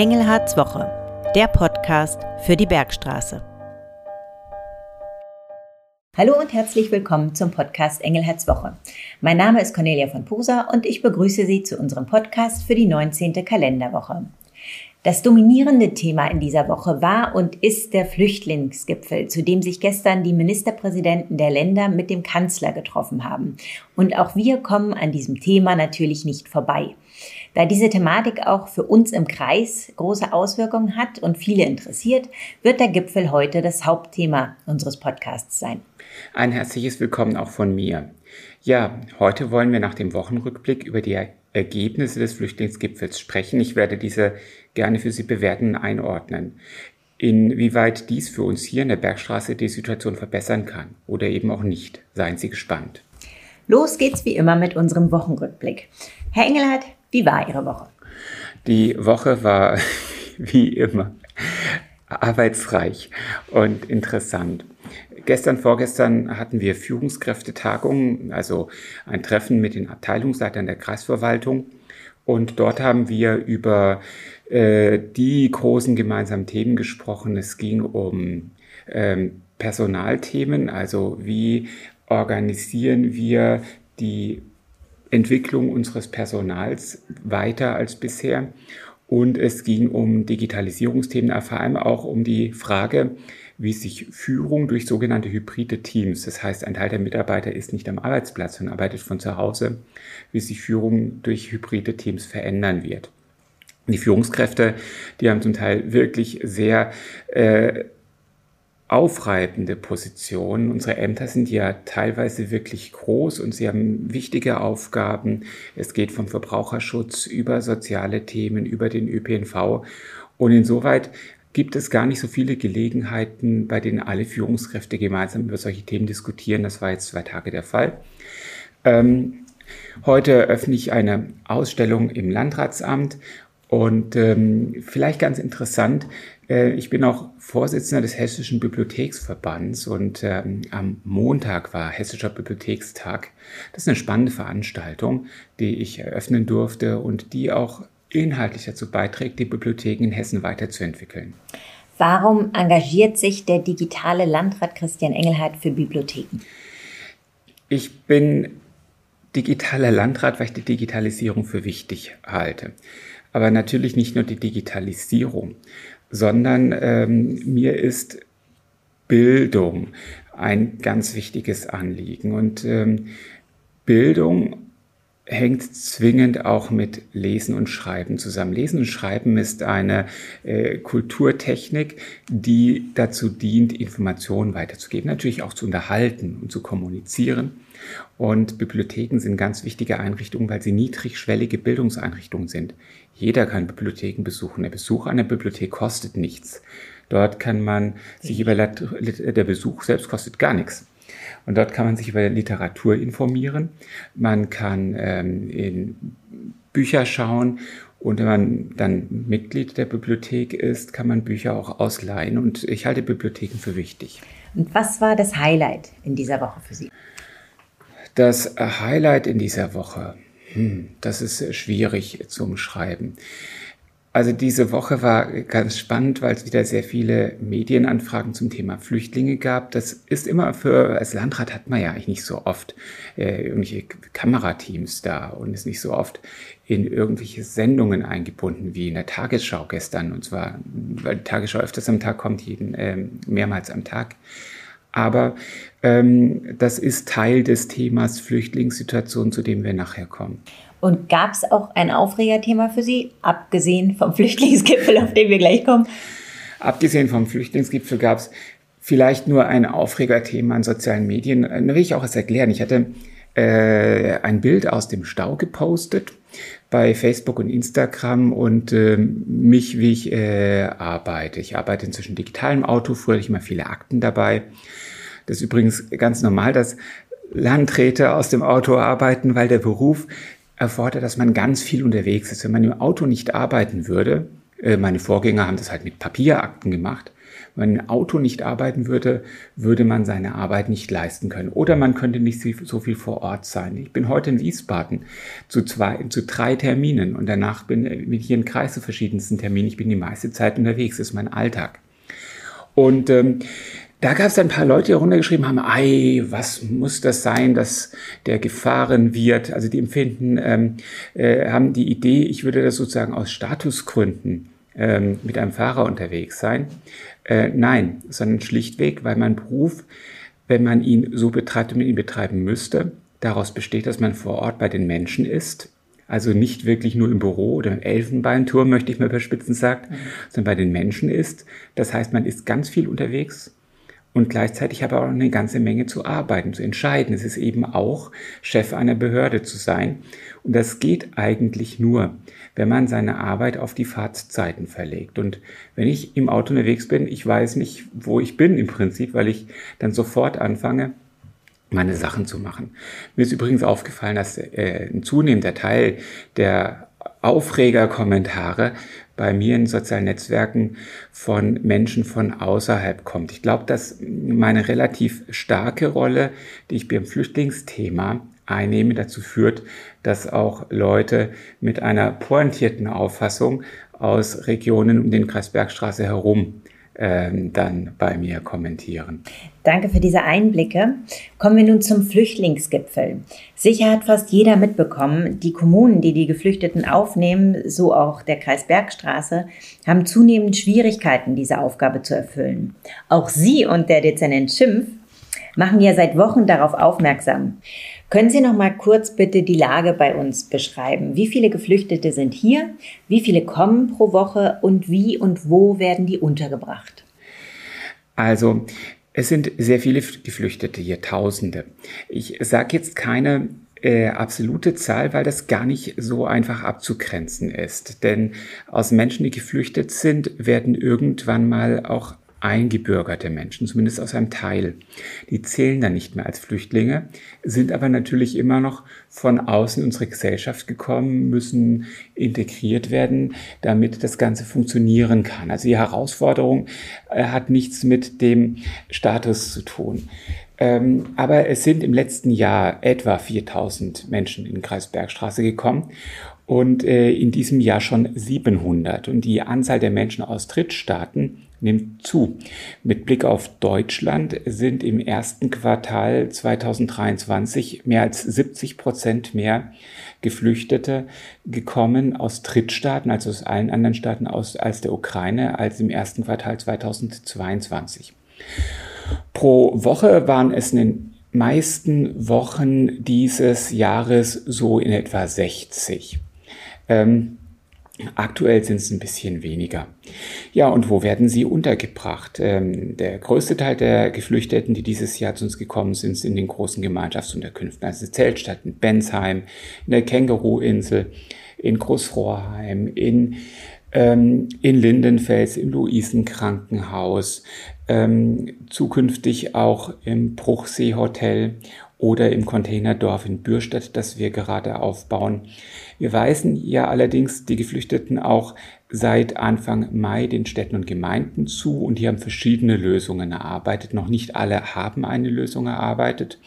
Engelhards Woche, der Podcast für die Bergstraße. Hallo und herzlich willkommen zum Podcast Engelhards Woche. Mein Name ist Cornelia von Posa und ich begrüße Sie zu unserem Podcast für die 19. Kalenderwoche. Das dominierende Thema in dieser Woche war und ist der Flüchtlingsgipfel, zu dem sich gestern die Ministerpräsidenten der Länder mit dem Kanzler getroffen haben. Und auch wir kommen an diesem Thema natürlich nicht vorbei. Da diese Thematik auch für uns im Kreis große Auswirkungen hat und viele interessiert, wird der Gipfel heute das Hauptthema unseres Podcasts sein. Ein herzliches Willkommen auch von mir. Ja, heute wollen wir nach dem Wochenrückblick über die Ergebnisse des Flüchtlingsgipfels sprechen. Ich werde diese gerne für Sie bewerten und einordnen. Inwieweit dies für uns hier in der Bergstraße die Situation verbessern kann oder eben auch nicht. Seien Sie gespannt. Los geht's wie immer mit unserem Wochenrückblick. Herr Engelhardt, wie war Ihre Woche? Die Woche war wie immer arbeitsreich und interessant. Gestern, vorgestern hatten wir Führungskräftetagung, also ein Treffen mit den Abteilungsleitern der Kreisverwaltung. Und dort haben wir über äh, die großen gemeinsamen Themen gesprochen. Es ging um ähm, Personalthemen, also wie organisieren wir die Entwicklung unseres Personals weiter als bisher. Und es ging um Digitalisierungsthemen, vor allem auch um die Frage, wie sich Führung durch sogenannte hybride Teams, das heißt, ein Teil der Mitarbeiter ist nicht am Arbeitsplatz und arbeitet von zu Hause, wie sich Führung durch hybride Teams verändern wird. Die Führungskräfte, die haben zum Teil wirklich sehr äh, aufreibende Positionen. Unsere Ämter sind ja teilweise wirklich groß und sie haben wichtige Aufgaben. Es geht vom Verbraucherschutz über soziale Themen, über den ÖPNV. Und insoweit gibt es gar nicht so viele Gelegenheiten, bei denen alle Führungskräfte gemeinsam über solche Themen diskutieren. Das war jetzt zwei Tage der Fall. Ähm, heute öffne ich eine Ausstellung im Landratsamt und ähm, vielleicht ganz interessant, ich bin auch Vorsitzender des Hessischen Bibliotheksverbands und ähm, am Montag war Hessischer Bibliothekstag. Das ist eine spannende Veranstaltung, die ich eröffnen durfte und die auch inhaltlich dazu beiträgt, die Bibliotheken in Hessen weiterzuentwickeln. Warum engagiert sich der digitale Landrat Christian Engelhardt für Bibliotheken? Ich bin digitaler Landrat, weil ich die Digitalisierung für wichtig halte. Aber natürlich nicht nur die Digitalisierung, sondern ähm, mir ist Bildung ein ganz wichtiges Anliegen. Und ähm, Bildung hängt zwingend auch mit Lesen und Schreiben zusammen. Lesen und Schreiben ist eine äh, Kulturtechnik, die dazu dient, Informationen weiterzugeben, natürlich auch zu unterhalten und zu kommunizieren. Und Bibliotheken sind ganz wichtige Einrichtungen, weil sie niedrigschwellige Bildungseinrichtungen sind. Jeder kann Bibliotheken besuchen. Der Besuch einer Bibliothek kostet nichts. Dort kann man sich über der Besuch selbst kostet gar nichts. Und dort kann man sich über Literatur informieren. Man kann ähm, in Bücher schauen und wenn man dann Mitglied der Bibliothek ist, kann man Bücher auch ausleihen. Und ich halte Bibliotheken für wichtig. Und was war das Highlight in dieser Woche für Sie? Das Highlight in dieser Woche, hm, das ist schwierig zu umschreiben. Also diese Woche war ganz spannend, weil es wieder sehr viele Medienanfragen zum Thema Flüchtlinge gab. Das ist immer für, als Landrat hat man ja eigentlich nicht so oft äh, irgendwelche Kamerateams da und ist nicht so oft in irgendwelche Sendungen eingebunden, wie in der Tagesschau gestern. Und zwar, weil die Tagesschau öfters am Tag kommt, jeden, äh, mehrmals am Tag. Aber ähm, das ist Teil des Themas Flüchtlingssituation, zu dem wir nachher kommen. Und gab es auch ein Aufregerthema für Sie, abgesehen vom Flüchtlingsgipfel, auf den wir gleich kommen? Abgesehen vom Flüchtlingsgipfel gab es vielleicht nur ein Aufregerthema in sozialen Medien. Da will ich auch was erklären. Ich hatte äh, ein Bild aus dem Stau gepostet bei Facebook und Instagram und äh, mich, wie ich äh, arbeite. Ich arbeite inzwischen digital im Auto, früher hatte ich immer viele Akten dabei. Das ist übrigens ganz normal, dass Landräte aus dem Auto arbeiten, weil der Beruf erfordert, dass man ganz viel unterwegs ist. Wenn man im Auto nicht arbeiten würde, äh, meine Vorgänger haben das halt mit Papierakten gemacht, Wenn ein Auto nicht arbeiten würde, würde man seine Arbeit nicht leisten können. Oder man könnte nicht so viel vor Ort sein. Ich bin heute in Wiesbaden zu, zwei, zu drei Terminen und danach bin, ich in Kreis zu verschiedensten Terminen. Ich bin die meiste Zeit unterwegs. Das ist mein Alltag. Und ähm, da gab es ein paar Leute, die runtergeschrieben haben, ei, was muss das sein, dass der gefahren wird? Also die empfinden, ähm, äh, haben die Idee, ich würde das sozusagen aus Statusgründen ähm, mit einem Fahrer unterwegs sein. Äh, nein, sondern schlichtweg, weil mein Beruf, wenn man ihn so betreibt, wie man ihn betreiben müsste, daraus besteht, dass man vor Ort bei den Menschen ist. Also nicht wirklich nur im Büro oder im Elfenbeinturm, möchte ich mal überspitzen sagt, mhm. sondern bei den Menschen ist. Das heißt, man ist ganz viel unterwegs, und gleichzeitig habe ich auch eine ganze Menge zu arbeiten, zu entscheiden. Es ist eben auch Chef einer Behörde zu sein. Und das geht eigentlich nur, wenn man seine Arbeit auf die Fahrtzeiten verlegt. Und wenn ich im Auto unterwegs bin, ich weiß nicht, wo ich bin im Prinzip, weil ich dann sofort anfange, meine Sachen zu machen. Mir ist übrigens aufgefallen, dass äh, ein zunehmender Teil der Aufregerkommentare bei mir in sozialen Netzwerken von Menschen von außerhalb kommt. Ich glaube, dass meine relativ starke Rolle, die ich beim Flüchtlingsthema einnehme, dazu führt, dass auch Leute mit einer pointierten Auffassung aus Regionen um den Kreis Bergstraße herum ähm, dann bei mir kommentieren. Danke für diese Einblicke. Kommen wir nun zum Flüchtlingsgipfel. Sicher hat fast jeder mitbekommen, die Kommunen, die die Geflüchteten aufnehmen, so auch der Kreis Bergstraße, haben zunehmend Schwierigkeiten, diese Aufgabe zu erfüllen. Auch Sie und der Dezernent Schimpf machen ja seit Wochen darauf aufmerksam. Können Sie noch mal kurz bitte die Lage bei uns beschreiben? Wie viele Geflüchtete sind hier? Wie viele kommen pro Woche? Und wie und wo werden die untergebracht? Also, es sind sehr viele Geflüchtete hier, Tausende. Ich sage jetzt keine äh, absolute Zahl, weil das gar nicht so einfach abzugrenzen ist. Denn aus Menschen, die geflüchtet sind, werden irgendwann mal auch eingebürgerte Menschen, zumindest aus einem Teil. Die zählen dann nicht mehr als Flüchtlinge, sind aber natürlich immer noch von außen in unsere Gesellschaft gekommen, müssen integriert werden, damit das Ganze funktionieren kann. Also die Herausforderung äh, hat nichts mit dem Status zu tun. Ähm, aber es sind im letzten Jahr etwa 4000 Menschen in den Kreis Bergstraße gekommen und äh, in diesem Jahr schon 700. Und die Anzahl der Menschen aus Drittstaaten nimmt zu. Mit Blick auf Deutschland sind im ersten Quartal 2023 mehr als 70 Prozent mehr Geflüchtete gekommen aus Drittstaaten, also aus allen anderen Staaten aus, als der Ukraine, als im ersten Quartal 2022. Pro Woche waren es in den meisten Wochen dieses Jahres so in etwa 60. Ähm, Aktuell sind es ein bisschen weniger. Ja, und wo werden sie untergebracht? Ähm, der größte Teil der Geflüchteten, die dieses Jahr zu uns gekommen sind, sind in den großen Gemeinschaftsunterkünften. Also Zeltstadt in Bensheim, in der Känguruinsel, in Großrohrheim, in, ähm, in Lindenfels, im Luisenkrankenhaus, ähm, zukünftig auch im Bruchsee-Hotel oder im Containerdorf in Bürstadt, das wir gerade aufbauen. Wir weisen ja allerdings die Geflüchteten auch seit Anfang Mai den Städten und Gemeinden zu und die haben verschiedene Lösungen erarbeitet. Noch nicht alle haben eine Lösung erarbeitet.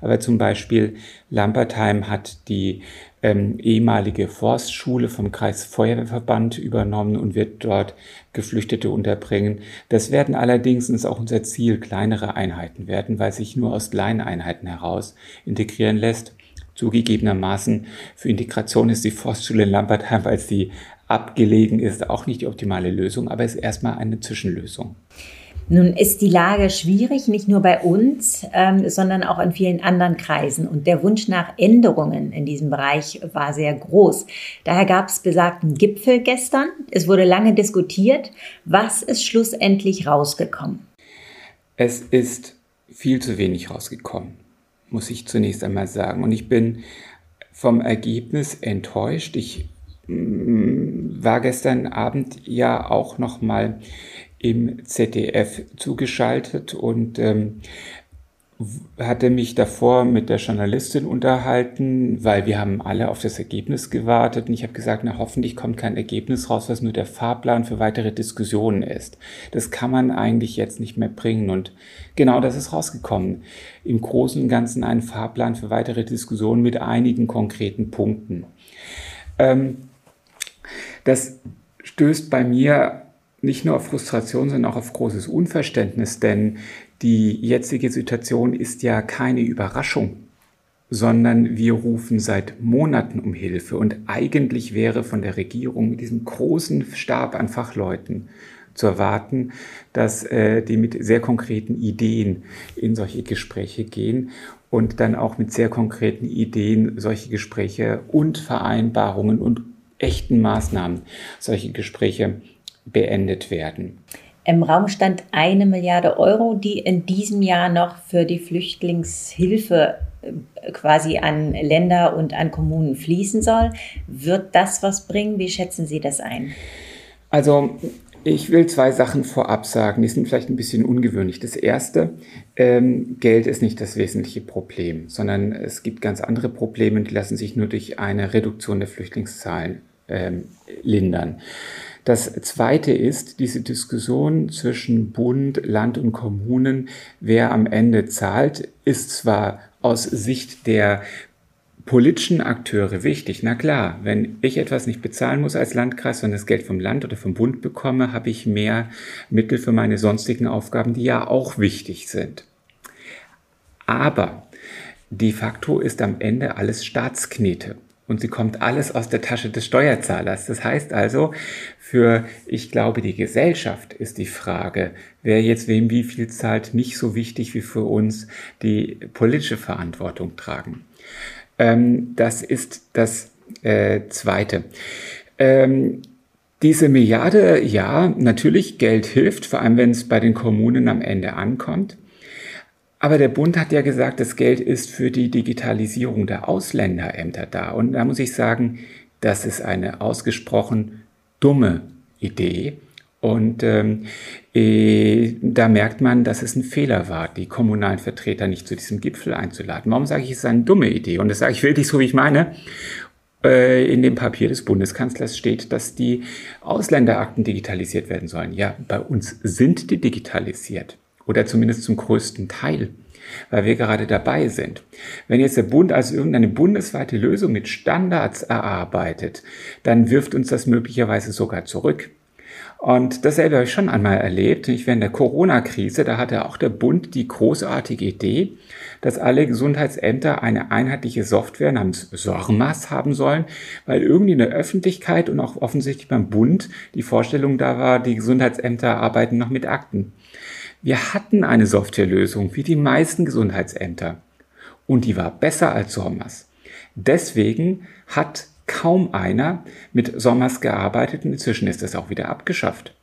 Aber zum Beispiel Lampertheim hat die ähm, ehemalige Forstschule vom Kreisfeuerwehrverband übernommen und wird dort Geflüchtete unterbringen. Das werden allerdings, und ist auch unser Ziel, kleinere Einheiten werden, weil sich nur aus kleinen Einheiten heraus integrieren lässt. Zugegebenermaßen für Integration ist die Forstschule in Lampertheim, weil sie abgelegen ist, auch nicht die optimale Lösung, aber ist erstmal eine Zwischenlösung. Nun ist die Lage schwierig, nicht nur bei uns, ähm, sondern auch in vielen anderen Kreisen. Und der Wunsch nach Änderungen in diesem Bereich war sehr groß. Daher gab es besagten Gipfel gestern. Es wurde lange diskutiert. Was ist schlussendlich rausgekommen? Es ist viel zu wenig rausgekommen, muss ich zunächst einmal sagen. Und ich bin vom Ergebnis enttäuscht. Ich mm, war gestern Abend ja auch noch mal im ZDF zugeschaltet und ähm, hatte mich davor mit der Journalistin unterhalten, weil wir haben alle auf das Ergebnis gewartet und ich habe gesagt, na hoffentlich kommt kein Ergebnis raus, was nur der Fahrplan für weitere Diskussionen ist. Das kann man eigentlich jetzt nicht mehr bringen und genau das ist rausgekommen. Im Großen und Ganzen ein Fahrplan für weitere Diskussionen mit einigen konkreten Punkten. Ähm, das stößt bei mir nicht nur auf Frustration, sondern auch auf großes Unverständnis, denn die jetzige Situation ist ja keine Überraschung, sondern wir rufen seit Monaten um Hilfe. Und eigentlich wäre von der Regierung mit diesem großen Stab an Fachleuten zu erwarten, dass äh, die mit sehr konkreten Ideen in solche Gespräche gehen und dann auch mit sehr konkreten Ideen solche Gespräche und Vereinbarungen und echten Maßnahmen solche Gespräche beendet werden. Im Raum stand eine Milliarde Euro, die in diesem Jahr noch für die Flüchtlingshilfe äh, quasi an Länder und an Kommunen fließen soll. Wird das was bringen? Wie schätzen Sie das ein? Also ich will zwei Sachen vorab sagen, die sind vielleicht ein bisschen ungewöhnlich. Das erste, ähm, Geld ist nicht das wesentliche Problem, sondern es gibt ganz andere Probleme, die lassen sich nur durch eine Reduktion der Flüchtlingszahlen ähm, lindern. Das Zweite ist diese Diskussion zwischen Bund, Land und Kommunen, wer am Ende zahlt, ist zwar aus Sicht der politischen Akteure wichtig. Na klar, wenn ich etwas nicht bezahlen muss als Landkreis, sondern das Geld vom Land oder vom Bund bekomme, habe ich mehr Mittel für meine sonstigen Aufgaben, die ja auch wichtig sind. Aber de facto ist am Ende alles Staatsknete und sie kommt alles aus der Tasche des Steuerzahlers. Das heißt also, für, ich glaube, die Gesellschaft ist die Frage, wer jetzt wem wie viel zahlt, nicht so wichtig wie für uns die politische Verantwortung tragen. Ähm, das ist das äh, Zweite. Ähm, diese Milliarde, ja, natürlich, Geld hilft, vor allem wenn es bei den Kommunen am Ende ankommt. Aber der Bund hat ja gesagt, das Geld ist für die Digitalisierung der Ausländerämter da. Und da muss ich sagen, das ist eine ausgesprochen dumme Idee. Und ähm, äh, da merkt man, dass es ein Fehler war, die kommunalen Vertreter nicht zu diesem Gipfel einzuladen. Warum sage ich, es ist eine dumme Idee? Und das sage ich wirklich so, wie ich meine. Äh, in dem Papier des Bundeskanzlers steht, dass die Ausländerakten digitalisiert werden sollen. Ja, bei uns sind die digitalisiert oder zumindest zum größten Teil, weil wir gerade dabei sind. Wenn jetzt der Bund also irgendeine bundesweite Lösung mit Standards erarbeitet, dann wirft uns das möglicherweise sogar zurück. Und dasselbe habe ich schon einmal erlebt, nicht während der Corona-Krise, da hatte auch der Bund die großartige Idee, dass alle Gesundheitsämter eine einheitliche Software namens SORMAS haben sollen, weil irgendwie in der Öffentlichkeit und auch offensichtlich beim Bund die Vorstellung da war, die Gesundheitsämter arbeiten noch mit Akten. Wir hatten eine Softwarelösung wie die meisten Gesundheitsämter und die war besser als Sommers. Deswegen hat kaum einer mit Sommers gearbeitet und inzwischen ist das auch wieder abgeschafft.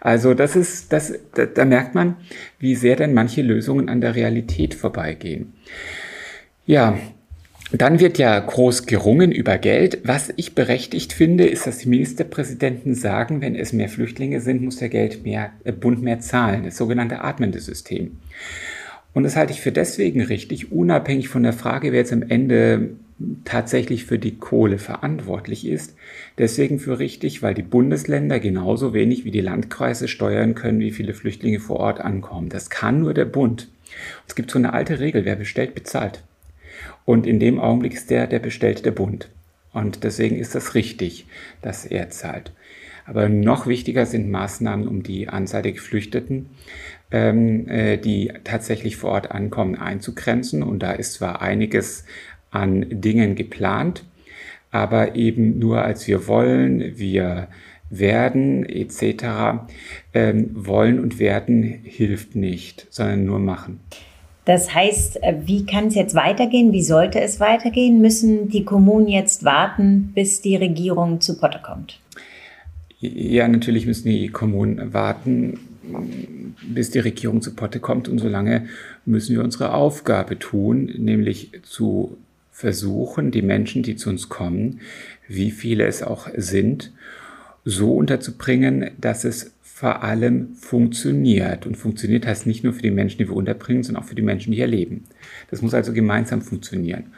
Also das ist, das, da, da merkt man, wie sehr denn manche Lösungen an der Realität vorbeigehen. Ja, dann wird ja groß gerungen über Geld. Was ich berechtigt finde, ist, dass die Ministerpräsidenten sagen, wenn es mehr Flüchtlinge sind, muss der Geld mehr, äh, Bund mehr zahlen. Das sogenannte atmende System. Und das halte ich für deswegen richtig, unabhängig von der Frage, wer jetzt am Ende tatsächlich für die Kohle verantwortlich ist. Deswegen für richtig, weil die Bundesländer genauso wenig wie die Landkreise steuern können, wie viele Flüchtlinge vor Ort ankommen. Das kann nur der Bund. Es gibt so eine alte Regel, wer bestellt, bezahlt. Und in dem Augenblick ist der, der bestellt der Bund. Und deswegen ist das richtig, dass er zahlt. Aber noch wichtiger sind Maßnahmen, um die Anzahl der Geflüchteten, ähm, äh, die tatsächlich vor Ort ankommen, einzugrenzen. Und da ist zwar einiges an Dingen geplant, aber eben nur als wir wollen, wir werden etc. Ähm, wollen und werden hilft nicht, sondern nur machen. Das heißt, äh, wie kann es jetzt weitergehen? Wie sollte es weitergehen? Müssen die Kommunen jetzt warten, bis die Regierung zu Potte kommt? Ja, natürlich müssen die Kommunen warten, bis die Regierung zu Potte kommt. Und solange müssen wir unsere Aufgabe tun, nämlich zu versuchen, die Menschen, die zu uns kommen, wie viele es auch sind, so unterzubringen, dass es vor allem funktioniert. Und funktioniert heißt nicht nur für die Menschen, die wir unterbringen, sondern auch für die Menschen, die hier leben. Das muss also gemeinsam funktionieren.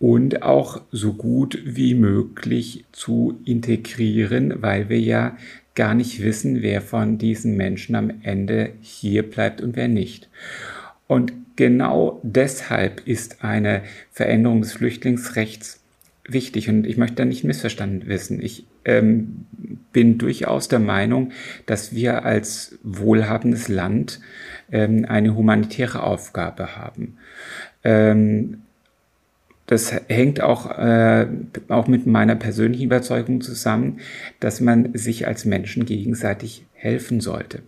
Und auch so gut wie möglich zu integrieren, weil wir ja gar nicht wissen, wer von diesen Menschen am Ende hier bleibt und wer nicht. Und genau deshalb ist eine Veränderung des Flüchtlingsrechts wichtig und ich möchte da nicht missverstanden wissen. Ich ähm, bin durchaus der Meinung, dass wir als wohlhabendes Land ähm, eine humanitäre Aufgabe haben. Ähm, das hängt auch, äh, auch mit meiner persönlichen Überzeugung zusammen, dass man sich als Menschen gegenseitig helfen sollte.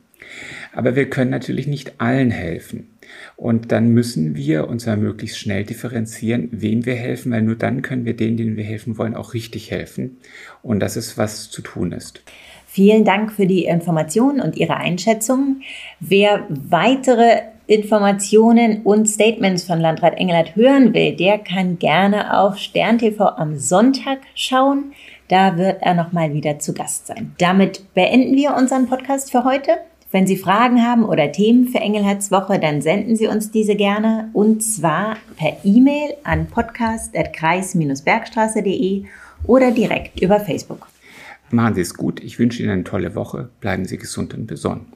Aber wir können natürlich nicht allen helfen. Und dann müssen wir, und zwar möglichst schnell differenzieren, wem wir helfen, weil nur dann können wir denen, denen wir helfen wollen, auch richtig helfen. Und das ist, was zu tun ist. Vielen Dank für die Informationen und Ihre Einschätzungen. Wer weitere Informationen und Statements von Landrat Engelhardt hören will, der kann gerne auf Stern TV am Sonntag schauen. Da wird er nochmal wieder zu Gast sein. Damit beenden wir unseren Podcast für heute. Wenn Sie Fragen haben oder Themen für Engelherz Woche, dann senden Sie uns diese gerne und zwar per E-Mail an podcast.kreis-bergstraße.de oder direkt über Facebook. Machen Sie es gut. Ich wünsche Ihnen eine tolle Woche. Bleiben Sie gesund und besonnen.